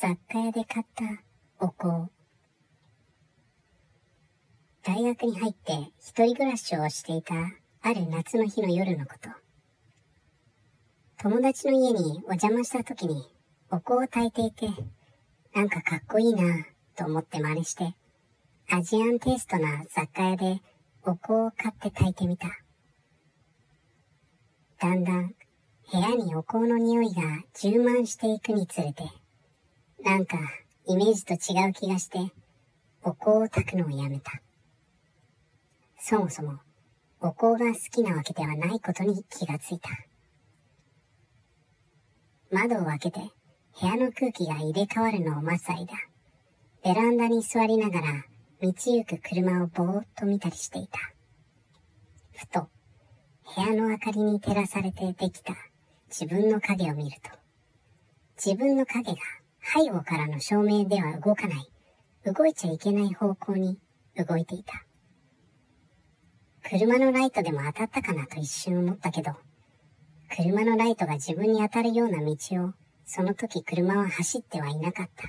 雑貨屋で買ったお香。大学に入って一人暮らしをしていたある夏の日の夜のこと。友達の家にお邪魔した時にお香を炊いていて、なんかかっこいいなと思って真似して、アジアンテイストな雑貨屋でお香を買って炊いてみた。だんだん部屋にお香の匂いが充満していくにつれて、なんかイメージと違う気がして、お香を炊くのをやめた。そもそもお香が好きなわけではないことに気がついた。窓を開けて部屋の空気が入れ替わるのを待つ間、ベランダに座りながら道行く車をぼーっと見たりしていた。ふと、部屋の明かりに照らされてできた自分の影を見ると、自分の影が背後からの照明では動かない、動いちゃいけない方向に動いていた。車のライトでも当たったかなと一瞬思ったけど、車のライトが自分に当たるような道を、その時車は走ってはいなかった。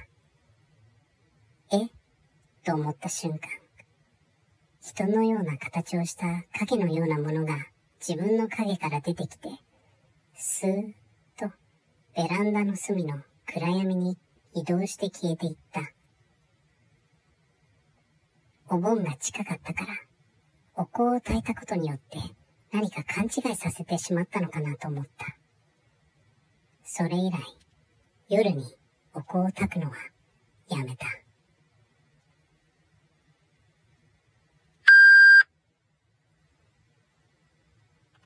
え？と思った瞬間、人のような形をした影のようなものが自分の影から出てきて、スーッとベランダの隅の暗闇に移動して消えていった。お盆が近かったから、お香を焚いたことによって何か勘違いさせてしまったのかなと思った。それ以来、夜にお香を焚くのはやめた。